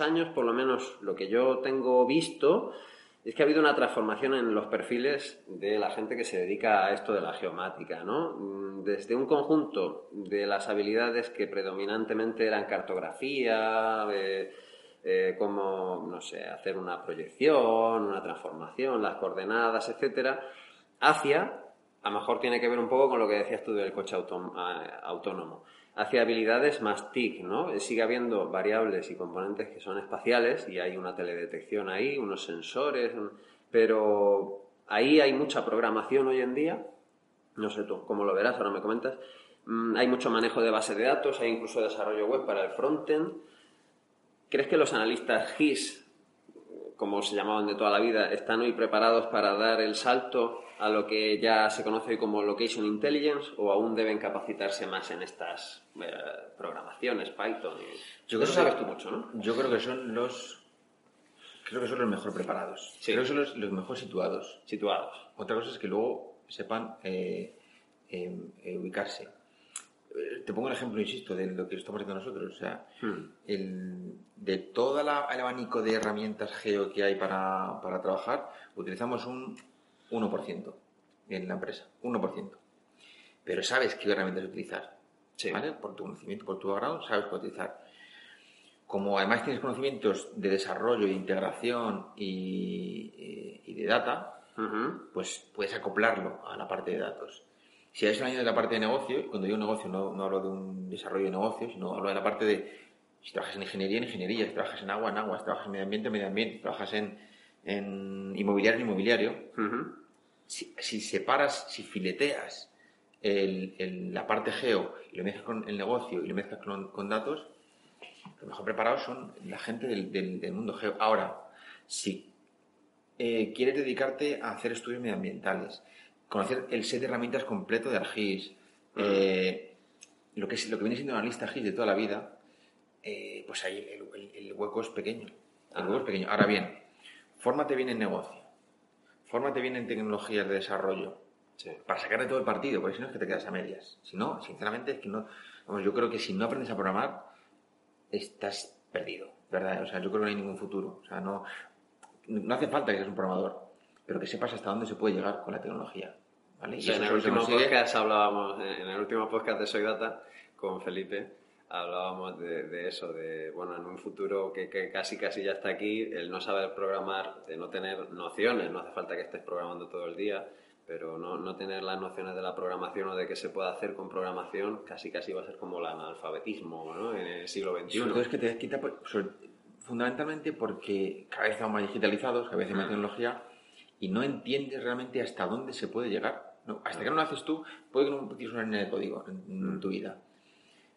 Años, por lo menos lo que yo tengo visto, es que ha habido una transformación en los perfiles de la gente que se dedica a esto de la geomática, ¿no? Mm, Desde un conjunto de las habilidades que predominantemente eran cartografía, eh, eh, como, no sé, hacer una proyección, una transformación, las coordenadas, etcétera, hacia, a lo mejor tiene que ver un poco con lo que decías tú del coche ah, autónomo, hacia habilidades más TIC, ¿no? Sigue habiendo variables y componentes que son espaciales y hay una teledetección ahí, unos sensores, pero ahí hay mucha programación hoy en día, no sé tú cómo lo verás, ahora me comentas, Mm, hay mucho manejo de base de datos, hay incluso desarrollo web para el frontend. ¿Crees que los analistas GIS, como se llamaban de toda la vida, están hoy preparados para dar el salto a lo que ya se conoce como Location Intelligence o aún deben capacitarse más en estas eh, programaciones, Python? y- Yo De eso creo sabes que- tú mucho, ¿no? Yo creo que son los. Creo que son los mejor preparados. Sí. Creo que son los, los mejor situados. Situados. Otra cosa es que luego sepan eh, eh, eh, ubicarse. Eh, Te pongo el ejemplo, insisto, de lo que estamos haciendo nosotros. O sea, Hmm. el- de todo el abanico de herramientas geo que hay para, para trabajar, utilizamos un 1% en la empresa. 1%. Pero sabes qué herramientas utilizar. Sí. ¿vale? Por tu conocimiento, por tu background, sabes qué utilizar. Como además tienes conocimientos de desarrollo, de integración y, y de data, pues puedes acoplarlo a la parte de datos. Si eres un año de la parte de negocio, y cuando digo negocio no, no hablo de un desarrollo de negocio, sino hablo de la parte de si trabajas en ingeniería, en ingeniería, si trabajas en agua, en agua, si trabajas en medio ambiente, en medio ambiente, si trabajas en, en inmobiliario, en inmobiliario, Ujú. si, si separas, si fileteas el- el- la parte geo y lo mezclas con el negocio y lo mezclas con, con datos, los mejor preparados son la gente del, del- del mundo geo. Ahora, si eh, quieres dedicarte a hacer estudios medioambientales, conocer el set de herramientas completo de ArcGIS, eh, lo, que es, lo que viene siendo una lista GIS de toda la vida, eh, pues ahí el, el- el hueco es pequeño. El hueco es pequeño. Ahora bien, fórmate bien en negocio, fórmate bien en tecnologías de desarrollo, Sí. para sacarle todo el partido, porque si no es que te quedas a medias. Si no, sinceramente, es que no. Vamos, yo creo que si no aprendes a programar, estás perdido, ¿verdad? O sea, yo creo que no hay ningún futuro. O sea, no, no hace falta que seas un programador, pero que sepas hasta dónde se puede llegar con la tecnología. ¿vale? Y en el último consigue- podcast hablábamos, en el último podcast de Soy Data con Felipe, hablábamos de, de eso, de, bueno, en un futuro que, que casi casi ya está aquí, el no saber programar, de no tener nociones, no hace falta que estés programando todo el día, pero no, no tener las nociones de la programación o de qué se puede hacer con programación, casi casi va a ser como el analfabetismo, ¿no? En el siglo XXI. Sobre todo es que te quita, por- sobre- fundamentalmente porque cada vez estamos más digitalizados, cada vez hay más tecnología y no entiendes realmente hasta dónde se puede llegar. No, hasta que no lo haces tú, puede que no tienes una línea de código en, en tu vida,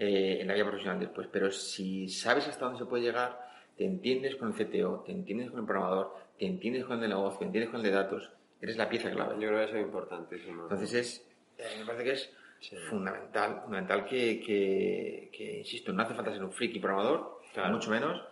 eh, en la vida profesional después, pero si sabes hasta dónde se puede llegar, te entiendes con el CTO, te entiendes con el programador, te entiendes con el de negocio, te entiendes con el de datos, eres la pieza clave. Yo creo que eso es importantísimo. Entonces es, eh, me parece que es Sí. fundamental, fundamental que, que- que, insisto, no hace falta ser un friki programador, Claro. mucho menos,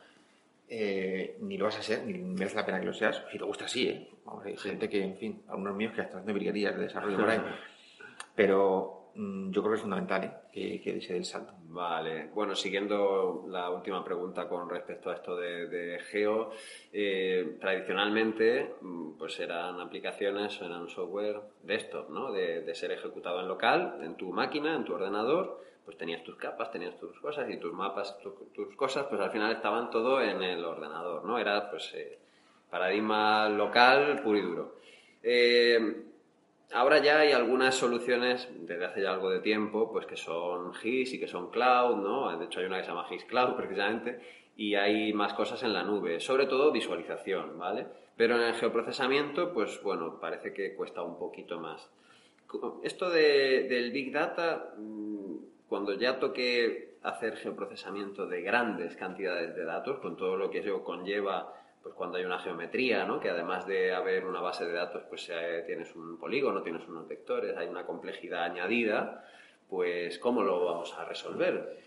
eh, ni lo vas a ser, ni merece la pena que lo seas. Si te gusta, sí, ¿eh? Vamos, hay gente que, en fin, algunos míos que están haciendo virguerías de desarrollo por ahí, pero mm, yo creo que es fundamental ¿eh? Que, que se dé el salto. Vale, bueno, siguiendo la última pregunta con respecto a esto de, Geo, eh, tradicionalmente mm, pues eran aplicaciones, eran software desktop, ¿no? De, ser ejecutado en local, en tu máquina, en tu ordenador, pues tenías tus capas, tenías tus cosas y tus mapas, tu- tus cosas, pues al final estaban todo en el ordenador, ¿no? Era pues eh, paradigma local puro y duro. Eh, Ahora ya hay algunas soluciones desde hace ya algo de tiempo, pues que son GIS y que son cloud, ¿no? De hecho hay una que se llama GIS Cloud precisamente y hay más cosas en la nube, sobre todo visualización, ¿vale? Pero en el geoprocesamiento, pues bueno, parece que cuesta un poquito más. Esto de, del Big Data, mm, cuando ya toque hacer geoprocesamiento de grandes cantidades de datos, con todo lo que eso conlleva, pues cuando hay una geometría, ¿no? Que además de haber una base de datos, pues eh, tienes un polígono, tienes unos vectores, hay una complejidad añadida, pues ¿cómo lo vamos a resolver?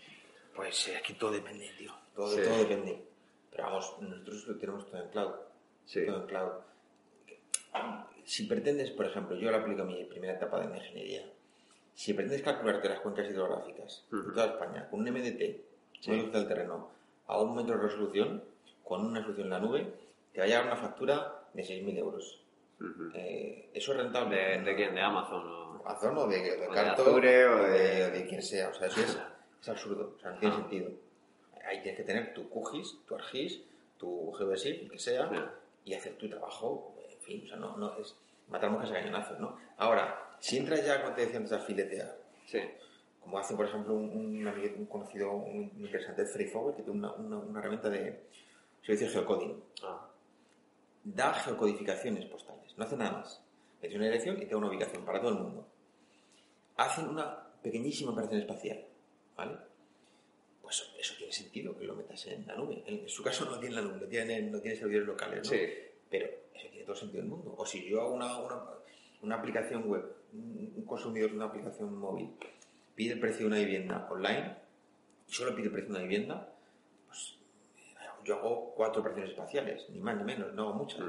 Pues es que todo depende, tío. Todo, todo depende. Pero vamos, nosotros lo tenemos todo en cloud. Sí. Todo en cloud. Si pretendes, por ejemplo, yo lo aplico a mi primera etapa de ingeniería. Si pretendes calcularte las cuencas hidrográficas de toda España con un MDT, sí. un del terreno, a un metro de resolución, con una solución en la nube, te va a llegar una factura de 6.000 euros. eh, ¿Eso es rentable? ¿De, de quién? ¿De Amazon? O... Amazon o de, de, de Carto, Azure, o de, de- de quien sea. O sea, eso es, es absurdo. O sea, no tiene sentido. Ahí tienes que tener tu QGIS, tu ArcGIS, tu el que sea, y hacer tu trabajo. En fin, o sea, no, no es matar moscas a cañonazos, ¿no? Ahora, si entras ya, como te decía antes, a filetear, Sí. como hace, por ejemplo, un, un un conocido un interesante, Freddy Forward, que tiene una, una, una herramienta de servicio de geocoding. Ah, Da geocodificaciones postales, no hace nada más. Mete una dirección y te da una ubicación para todo el mundo. Hacen una pequeñísima operación espacial, ¿vale? Pues eso tiene sentido que lo metas en la nube. En su caso no tiene la nube, no tiene, no tiene servidores locales, ¿no? Sí. Pero eso tiene todo sentido del mundo. O si yo hago una, una, una aplicación web, un consumidor de una aplicación móvil, pide el precio de una vivienda online y solo pide el precio de una vivienda, yo hago cuatro operaciones espaciales, ni más ni menos, no hago muchas.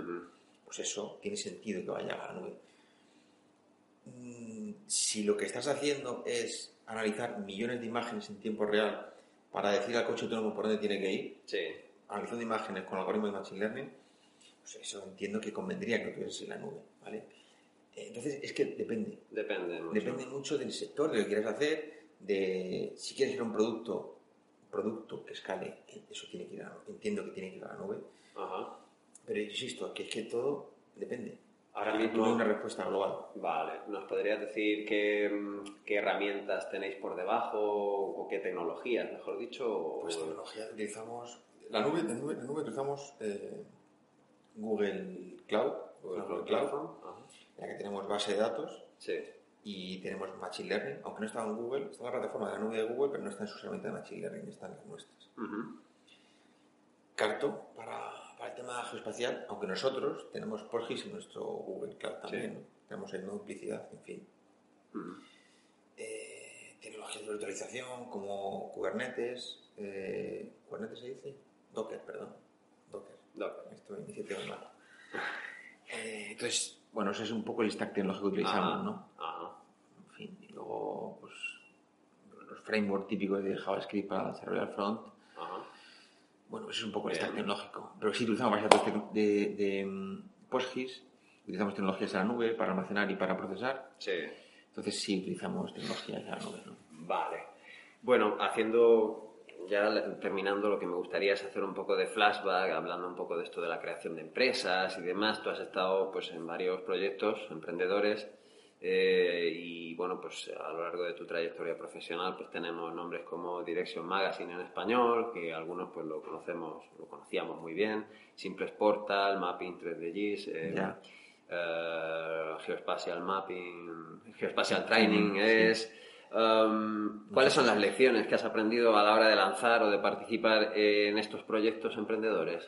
Pues eso tiene sentido que vaya a la nube. Mm, Si lo que estás haciendo es analizar millones de imágenes en tiempo real para decir al coche autónomo por dónde tiene que ir, Sí. analizando imágenes con algoritmos de Machine Learning, pues eso entiendo que convendría que lo tuvieses en la nube, ¿vale? Entonces, es que depende. Depende mucho. Depende mucho del sector, de lo que quieras hacer, de si quieres ser un producto, producto que escale, eso tiene que ir a, entiendo que tiene que ir a la nube, Ajá. pero insisto, que es que todo depende. Ahora No mismo- hay una respuesta global. Vale, ¿nos podrías decir qué, qué herramientas tenéis por debajo o qué tecnologías, mejor dicho? Pues tecnología utilizamos, la nube, la nube, la nube utilizamos eh, Google Cloud, Google Cloud, ajá. en la que tenemos base de datos Sí. Y tenemos Machine Learning, aunque no está en Google, está en la plataforma de la nube de Google, pero no está en sus herramientas de Machine Learning, está en las nuestras. Ujú. Carto para, para el tema geoespacial, aunque nosotros tenemos PostGIS en nuestro Google Cloud también, Sí. ¿no? tenemos el no duplicidad, en fin. Ujú. Eh, tecnologías de virtualización como Kubernetes, eh, ¿Kubernetes se dice? Docker, perdón. Docker. Docker. Esto iniciativa mal. Eh, entonces, bueno, ese es un poco el stack tecnológico que utilizamos, Ajá, ¿no? ajá. En fin, y luego, pues, los frameworks típicos de JavaScript para desarrollar front. Ajá. Bueno, ese es un poco el Bien. stack tecnológico. Pero sí utilizamos bases de de, de, mm, PostGIS, utilizamos tecnologías en la nube para almacenar y para procesar. Sí. Entonces sí utilizamos tecnologías en la nube, ¿no? Vale. Bueno, haciendo, ya terminando, lo que me gustaría es hacer un poco de flashback, hablando un poco de esto de la creación de empresas y demás. Tú has estado pues en varios proyectos emprendedores eh, y bueno, pues a lo largo de tu trayectoria profesional pues tenemos nombres como Direction Magazine en español, que algunos pues lo conocemos, lo conocíamos muy bien, Simples Portal, Mapping 3DGIS, eh, Ya. eh, Geospatial Mapping, Geospatial Training es... um, ¿Cuáles son las lecciones que has aprendido a la hora de lanzar o de participar en estos proyectos emprendedores?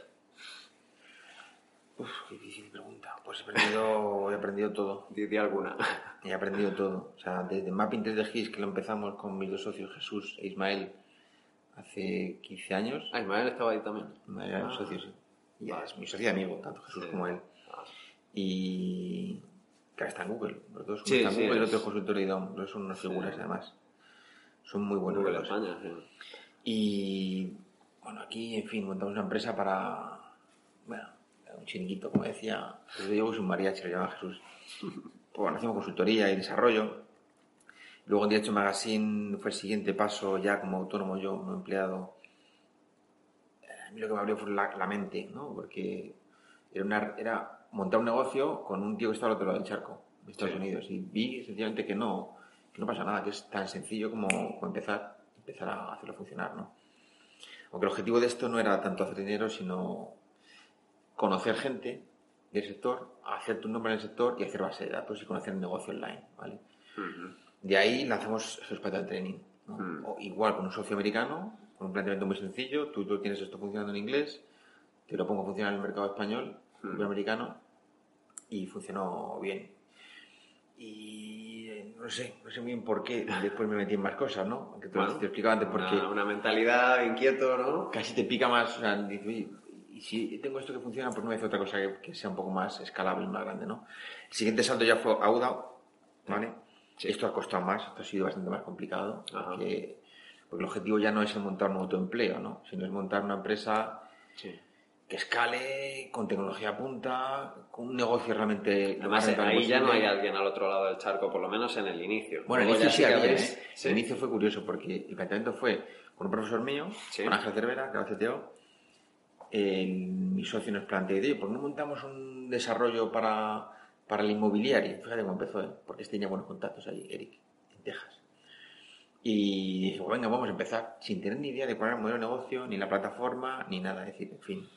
Uf, qué difícil pregunta. Pues he aprendido, he aprendido todo. Di alguna. He aprendido todo. O sea, desde Mapping 3D GIS, que lo empezamos con mis dos socios, Jesús e Ismael, hace 15 años. Ah, Ismael estaba ahí también. Ismael era Ah. mi socio, sí. Y es mi socio y amigo, tanto Jesús Sí. como él. Ah, Y que ahora está en Google. Los dos, Sí, está sí, Google y otro es consultor de IDOM. Los son unas Sí. figuras, además. Son muy buenos. Google los. España. Y bueno, aquí, en fin, montamos una empresa para, bueno, un chiringuito, como decía, yo es un mariachi, lo llama Jesús. Bueno, hacemos consultoría y desarrollo. Luego en Derecho Magazine fue el siguiente paso, ya como autónomo yo, como empleado. A mí lo que me abrió fue la, la mente, ¿no? Porque era, una, era montar un negocio con un tío que estaba al otro lado del charco, de Estados Sí. Unidos. Y vi sencillamente que no, que no pasa nada, que es tan sencillo como, como empezar, empezar a hacerlo funcionar, ¿no? Aunque el objetivo de esto no era tanto hacer dinero, sino conocer gente del sector, hacer tu nombre en el sector y hacer base de datos y conocer el negocio online, ¿vale? De ahí lanzamos Geospatial Training. ¿no? Mm. O igual con un socio americano, con un planteamiento muy sencillo, tú, tú tienes esto funcionando en inglés, te lo pongo a funcionar en el mercado español, Mm. americano, y funcionó bien. Y eh, no sé, no sé muy bien por qué después me metí en más cosas, ¿no? Aunque te, Bueno, te explicaba antes una, porque una mentalidad inquieto, ¿no? casi te pica más, o sea, dices, oye, y si tengo esto que funciona, pues no me hace otra cosa que, que sea un poco más escalable y más grande, ¿no? El siguiente salto ya fue Auda, ¿vale? Esto ha costado más, esto ha sido bastante más complicado, porque, porque el objetivo ya no es el montar un autoempleo, ¿no? Sino es montar una empresa Sí. Que escale, con tecnología punta, con un negocio realmente... Además, ahí ya no hay posible. alguien al otro lado del charco, por lo menos en el inicio. Bueno, el inicio sí había, ¿eh? Sí. El inicio fue curioso porque el planteamiento fue con un profesor mío, Sí. con Ángel Cervera, que era CTO. mi socio nos planteó, oye, ¿por qué no montamos un desarrollo para, para el inmobiliario? Fíjate cómo empezó, ¿eh? porque este tenía buenos contactos ahí, Eric, en Texas. Y dije, venga, vamos a empezar, sin tener ni idea de cuál era el modelo de negocio, ni la plataforma, ni nada. Es decir, en fin,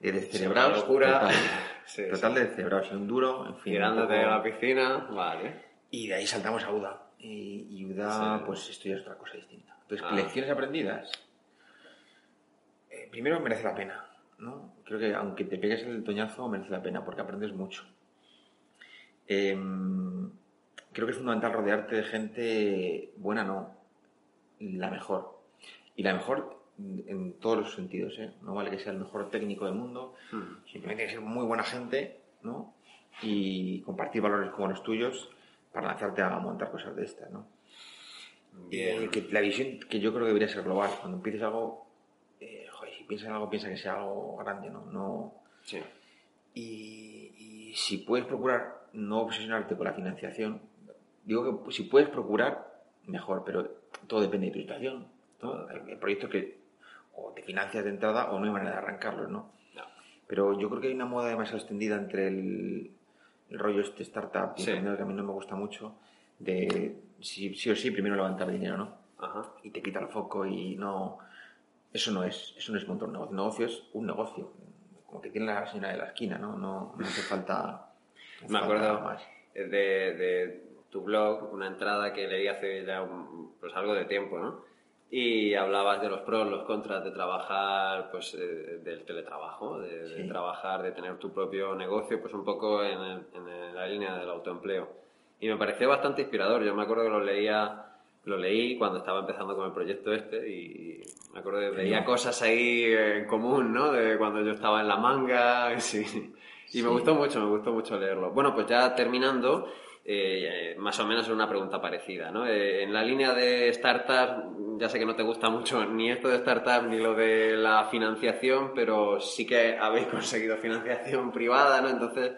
de descerebrados. locura. Total, Sí, total sí. de descerebrados, y un duro, en fin. Tirándote poco- a la piscina, vale. y de ahí saltamos a UDA. Y, y UDA, Sí. pues esto ya es otra cosa distinta. Entonces, Ah. lecciones aprendidas. Eh, primero, merece la pena, ¿no? Creo que aunque te pegues el toñazo, merece la pena porque aprendes mucho. Em, creo que es fundamental rodearte de gente buena, no, la mejor. Y la mejor en todos los sentidos, ¿eh? No vale que sea el mejor técnico del mundo, Hmm. Simplemente hay que ser muy buena gente, ¿no? Y compartir valores como los tuyos para lanzarte a montar cosas de estas, ¿no? Bien. Y que la visión que yo creo que debería ser global. Cuando empieces algo, eh, joder, si piensas en algo, piensa que sea algo grande, ¿no? no Sí. y, y si puedes procurar no obsesionarte con la financiación, digo que si puedes procurar, mejor, pero todo depende de tu situación. ¿no? Hay, proyectos que o te financias de entrada o no hay manera de arrancarlos, ¿no? No. Pero yo creo que hay una moda demasiado extendida entre el, el rollo este startup Sí. que a mí no me gusta mucho, de sí, sí o sí primero levantar dinero, ¿no? Ajá. y te quita el foco y no eso no es eso no es montar un negocio un negocio es un negocio como que tiene la señora de la esquina no no, no hace falta no Me acuerdo más. de, de tu blog, una entrada que leí hace ya un- pues algo de tiempo, ¿no? Y hablabas de los pros, los contras de trabajar, pues eh, del teletrabajo, de, trabajar, de tener tu propio negocio, pues un poco en, el- en la línea del autoempleo. Y me pareció bastante inspirador. Yo me acuerdo que lo leía, lo leí cuando estaba empezando con el proyecto este y me acuerdo que veía cosas ahí en común, ¿no? De cuando yo estaba en la manga, sí. Y Sí. me gustó mucho, me gustó mucho leerlo. Bueno, pues ya terminando, eh, más o menos una pregunta parecida, ¿no? Eh, en la línea de startups, ya sé que no te gusta mucho ni esto de startups ni lo de la financiación, pero sí que habéis conseguido financiación privada, ¿no? Entonces,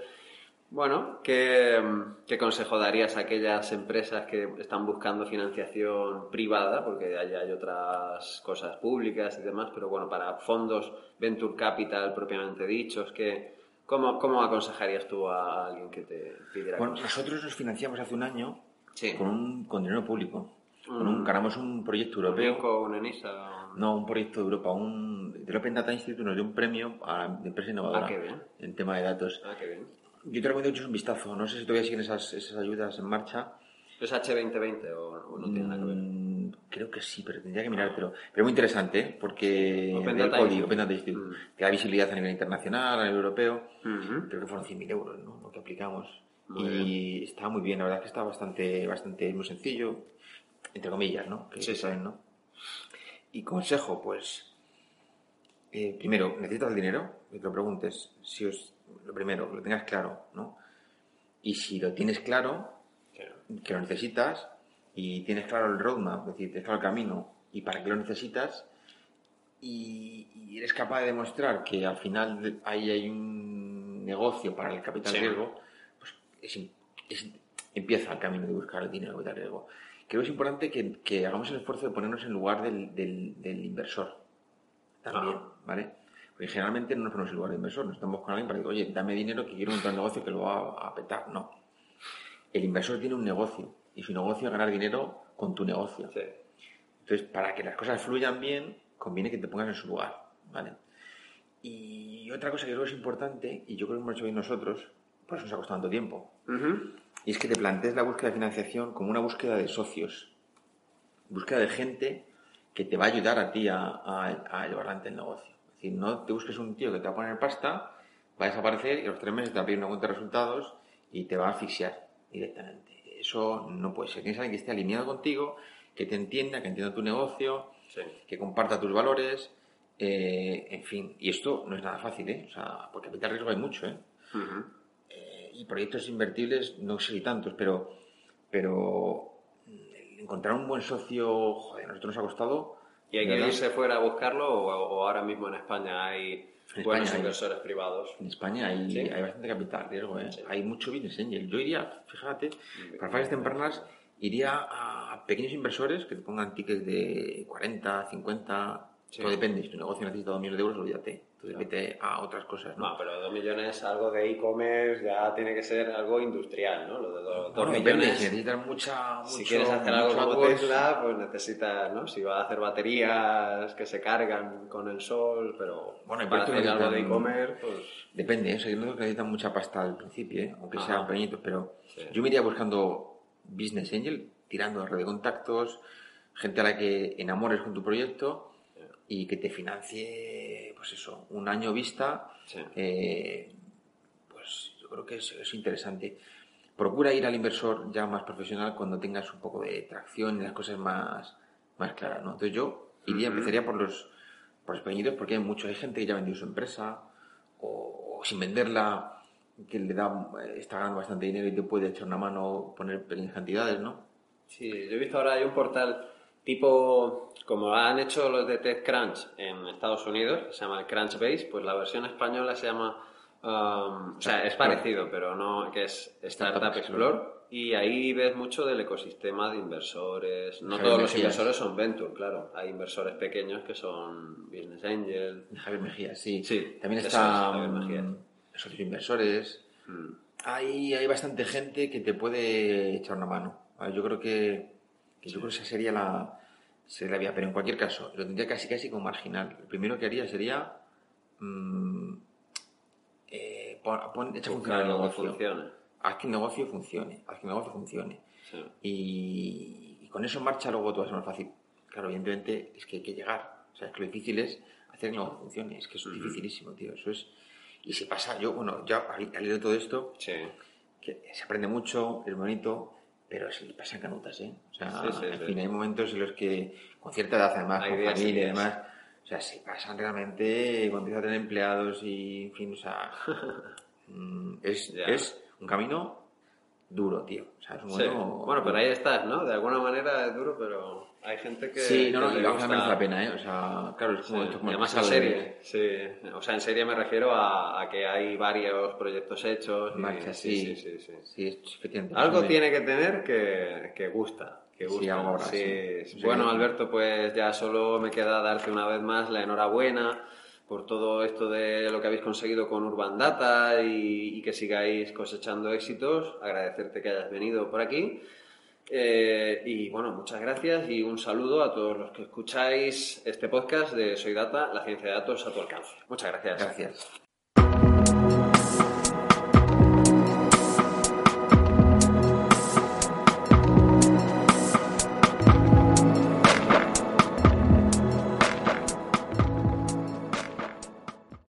bueno, ¿qué, qué consejo darías a aquellas empresas que están buscando financiación privada? Porque allá hay otras cosas públicas y demás, pero bueno, para fondos venture capital propiamente dichos, que, ¿cómo, ¿cómo aconsejarías tú a alguien que te pidiera bueno nosotros nos financiamos hace un año Sí. con un con dinero público con Mm. un, ganamos un proyecto ¿Un europeo Nico, un Enisa? no un proyecto de Europa un el Open Data Institute nos dio un premio a de empresa innovadora Ah, qué bien. en tema de datos Ah, qué bien. yo te recomiendo eches un vistazo no sé si todavía siguen esas, esas ayudas en marcha ¿Es H2020 o, o no tiene nada que ver? Creo que sí, pero tendría que mirar. Pero, muy interesante, ¿eh? porque Open Data código, Institute. Open Data Institute, Mm. que da visibilidad a nivel internacional, a nivel europeo. Creo que fueron 100.000 euros ¿no? lo que aplicamos. Muy y está muy bien, la verdad es que está bastante, bastante muy sencillo, entre comillas, ¿no? Que Sí, saben, ¿no? Y consejo, pues, eh, primero, ¿necesitas el dinero? Que te lo preguntes. Si os, lo primero, que lo tengas claro, ¿no? Y si lo tienes claro, que lo necesitas y tienes claro el roadmap, es decir, tienes claro el camino y para qué lo necesitas y, y eres capaz de demostrar que al final ahí hay un negocio para el capital Sí. riesgo, pues es im- es- empieza el camino de buscar el dinero capital riesgo. Creo que es importante que, que hagamos el esfuerzo de ponernos en lugar del, del- del inversor también, Ah. ¿vale? Porque generalmente no nos ponemos en lugar del inversor, nos estamos a alguien para decir, oye, dame dinero que quiero montar un negocio que lo va a, a petar. No. El inversor tiene un negocio y su negocio es ganar dinero con tu negocio. Sí. Entonces, para que las cosas fluyan bien, conviene que te pongas en su lugar, ¿vale? Y otra cosa que creo que es importante, y yo creo que hemos hecho bien nosotros, por eso nos ha costado tanto tiempo, y es que te plantees la búsqueda de financiación como una búsqueda de socios, búsqueda de gente que te va a ayudar a ti a, a, llevar adelante el negocio. Es decir, no te busques un tío que te va a poner pasta, va a desaparecer y a los tres meses te va a pedir una cuenta de resultados y te va a asfixiar directamente. Eso no puede ser. Tienes alguien que esté alineado contigo, que te entienda, que entienda tu negocio, que comparta tus valores, eh, en fin. Y esto no es nada fácil, ¿eh? O sea, porque capital riesgo hay mucho, ¿eh? ¿eh? y proyectos invertibles no sé si tantos, pero, pero encontrar un buen socio, joder, a nosotros nos ha costado. ¿Y hay que irse fuera a buscarlo o, ahora mismo en España hay buenos inversores privados? En España hay, hay bastante capital riesgo, ¿eh? hay mucho business angel. Yo iría, fíjate, para fases tempranas iría a pequeños inversores que te pongan tickets de 40, 50, todo depende. Si tu negocio necesita 2 millones de euros, olvídate. Tú vete a otras cosas, ¿no? No, pero 2 millones, algo de e-commerce, ya tiene que ser algo industrial, ¿no? Lo de 2 millones. Depende, si necesitas mucha. Mucho, si quieres hacer algo como Tesla, pues necesitas, ¿no? Si vas a hacer baterías que se cargan con el sol, pero. Bueno, y para hacer algo de e-commerce, pues. Depende, ¿eh? o sea, yo creo que necesitan mucha pasta al principio, ¿eh? aunque sean pequeñitos, pero yo me iría buscando business angel, tirando a red de contactos, gente a la que enamores con tu proyecto y que te financie, pues eso, un año vista, eh, pues yo creo que es, interesante. Procura ir al inversor ya más profesional cuando tengas un poco de tracción y las cosas más, más claras, ¿no? Entonces yo iría, empezaría por los, por los pequeñitos porque hay mucho, hay gente que ya ha vendido su empresa o, sin venderla que le da, está ganando bastante dinero y te puede echar una mano, poner pequeñas cantidades, ¿no? Sí, yo he visto ahora hay un portal tipo, como han hecho los de TechCrunch en Estados Unidos, se llama Crunchbase, pues la versión española se llama, um, o sea, es parecido, pero no, que es Startup Explore. Y ahí ves mucho del ecosistema de inversores. No todos los inversores son venture, claro. Hay inversores pequeños que son business angel. Javier Mejía, sí. sí También está Javier Mejía. socios inversores. Mm. Hay, hay bastante gente que te puede echar una mano. Yo creo que yo creo que esa sería la, sería vía. Pero en cualquier caso, lo tendría casi casi como marginal. Lo primero que haría sería. Mmm, eh, pon, echa funcionar el negocio. Haz que el negocio funcione. Haz que el negocio funcione. Y, con eso en marcha luego todo va a ser más fácil. Claro, evidentemente es que hay que llegar. O sea, es que lo difícil es hacer que el negocio funcione. Es que eso es dificilísimo, tío. Eso es. Y si pasa, yo, bueno, ya al, al de todo esto, que se aprende mucho, es bonito, pero se le pasan canutas, ¿eh? O sea, al fin, hay momentos en los que, con cierta edad además, con familia y demás, o sea, se pasan realmente cuando empiezan a tener empleados y, en fin, o sea, mm, es, es un camino duro, tío. O sea, es un bueno, bueno, pero ahí estás, ¿no? De alguna manera es duro, pero hay gente que. Sí, no, no, y vamos a merece la pena, ¿eh? O sea, claro, es como. esto como además en serie, sí. O sea, en serie me refiero a, que hay varios proyectos hechos. Marcha, sí, sí, sí. sí. efectivamente. Algo tiene que tener que, que gusta. Que gusta. Sí, ahora, sí. Bueno, Alberto, pues ya solo me queda darte una vez más la enhorabuena por todo esto de lo que habéis conseguido con Urban Data y, y que sigáis cosechando éxitos. Agradecerte que hayas venido por aquí. Eh, y bueno, muchas gracias y un saludo a todos los que escucháis este podcast de Soy Data, la ciencia de datos a tu alcance. Muchas gracias. Gracias.